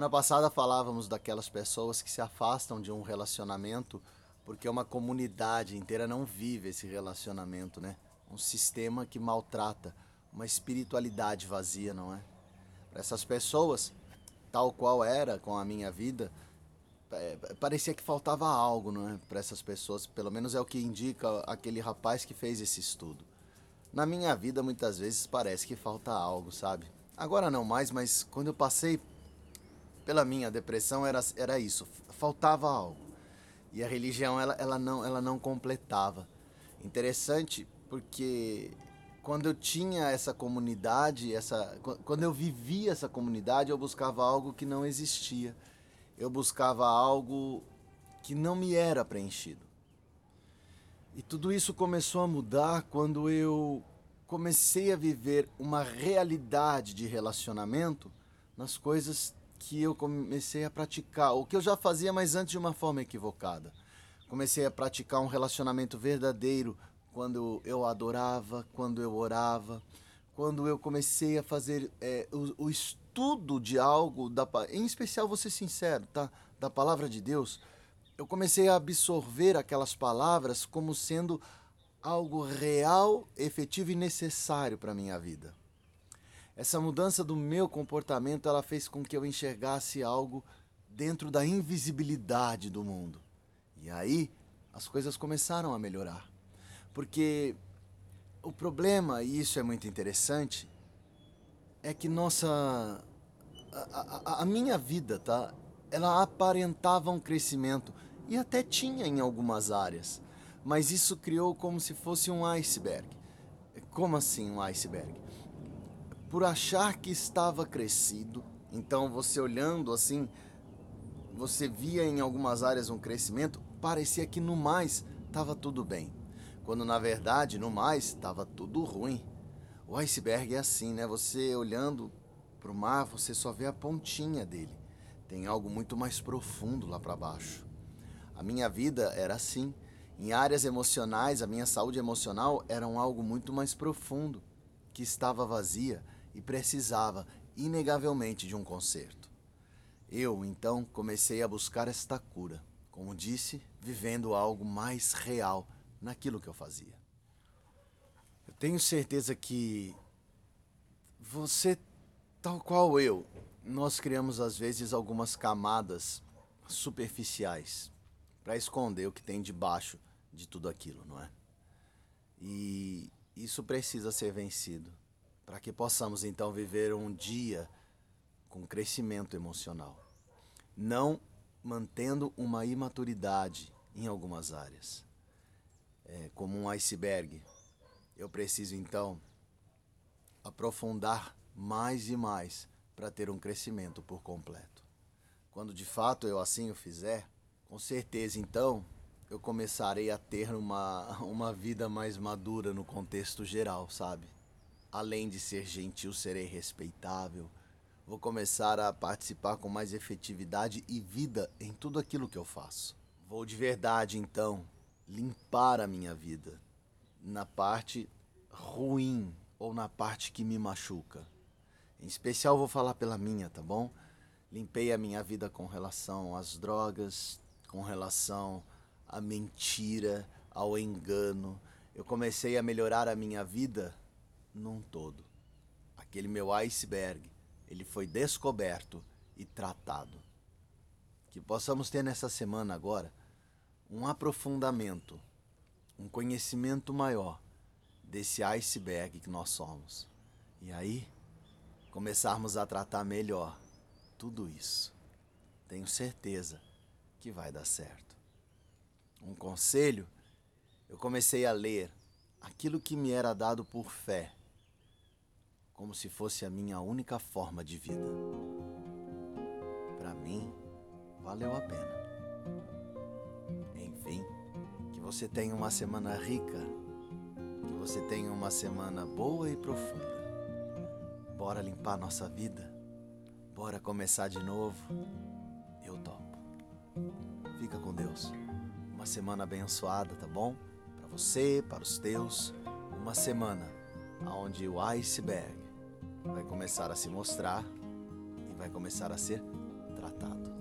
Semana passada falávamos daquelas pessoas que se afastam de um relacionamento porque uma comunidade inteira não vive esse relacionamento, né? Um sistema que maltrata, uma espiritualidade vazia, não é? Para essas pessoas, tal qual era com a minha vida, é, parecia que faltava algo, não é? Para essas pessoas, pelo menos é o que indica aquele rapaz que fez esse estudo. Na minha vida, muitas vezes parece que falta algo, sabe? Agora não mais, mas quando eu passei pela minha depressão era, era isso, faltava algo. E a religião ela, ela, não, ela não completava. Interessante porque quando eu tinha essa comunidade, essa, quando eu vivia essa comunidade, eu buscava algo que não existia. Eu buscava algo que não me era preenchido. E tudo isso começou a mudar quando eu comecei a viver uma realidade de relacionamento nas coisas que eu comecei a praticar, o que eu já fazia, mas antes de uma forma equivocada. Comecei a praticar um relacionamento verdadeiro quando eu adorava, quando eu orava, quando eu comecei a fazer é, o, o, estudo de algo, da, em especial, vou ser sincero, tá? da palavra de Deus, eu comecei a absorver aquelas palavras como sendo algo real, efetivo e necessário para minha vida. Essa mudança do meu comportamento, ela fez com que eu enxergasse algo dentro da invisibilidade do mundo. E aí as coisas começaram a melhorar. Porque o problema, e isso é muito interessante, é que nossa a, a, a, minha vida, tá? Ela aparentava um crescimento e até tinha em algumas áreas, mas isso criou como se fosse um iceberg. Como assim um iceberg? Por achar que estava crescido. Então você olhando assim, você via em algumas áreas um crescimento, parecia que no mais estava tudo bem. Quando na verdade, no mais, estava tudo ruim. O iceberg é assim, né? Você olhando para o mar, você só vê a pontinha dele. Tem algo muito mais profundo lá para baixo. A minha vida era assim. Em áreas emocionais, a minha saúde emocional era um algo muito mais profundo, que estava vazia e precisava, inegavelmente, de um conserto. Eu, então, comecei a buscar esta cura, como disse, vivendo algo mais real naquilo que eu fazia. Eu tenho certeza que você, tal qual eu, nós criamos às vezes algumas camadas superficiais para esconder o que tem debaixo de tudo aquilo, não é? E isso precisa ser vencido para que possamos então viver um dia com crescimento emocional, não mantendo uma imaturidade em algumas áreas, é, como um iceberg. Eu preciso então aprofundar mais e mais para ter um crescimento por completo. Quando de fato eu assim o fizer, com certeza então eu começarei a ter uma, uma vida mais madura no contexto geral, sabe? Além de ser gentil, serei respeitável. Vou começar a participar com mais efetividade e vida em tudo aquilo que eu faço. Vou de verdade, então, limpar a minha vida na parte ruim ou na parte que me machuca. Em especial, vou falar pela minha, tá bom? Limpei a minha vida com relação às drogas, com relação à mentira, ao engano. Eu comecei a melhorar a minha vida num todo. Aquele meu iceberg, ele foi descoberto e tratado. Que possamos ter nessa semana agora um aprofundamento, um conhecimento maior desse iceberg que nós somos. E aí, começarmos a tratar melhor tudo isso. Tenho certeza que vai dar certo. Um conselho, eu comecei a ler aquilo que me era dado por fé como se fosse a minha única forma de vida. Para mim, valeu a pena. Enfim, que você tenha uma semana rica, que você tenha uma semana boa e profunda. Bora limpar nossa vida? Bora começar de novo? Eu topo. Fica com Deus. Uma semana abençoada, tá bom? Para você, para os teus. Uma semana onde o iceberg vai começar a se mostrar e vai começar a ser tratado.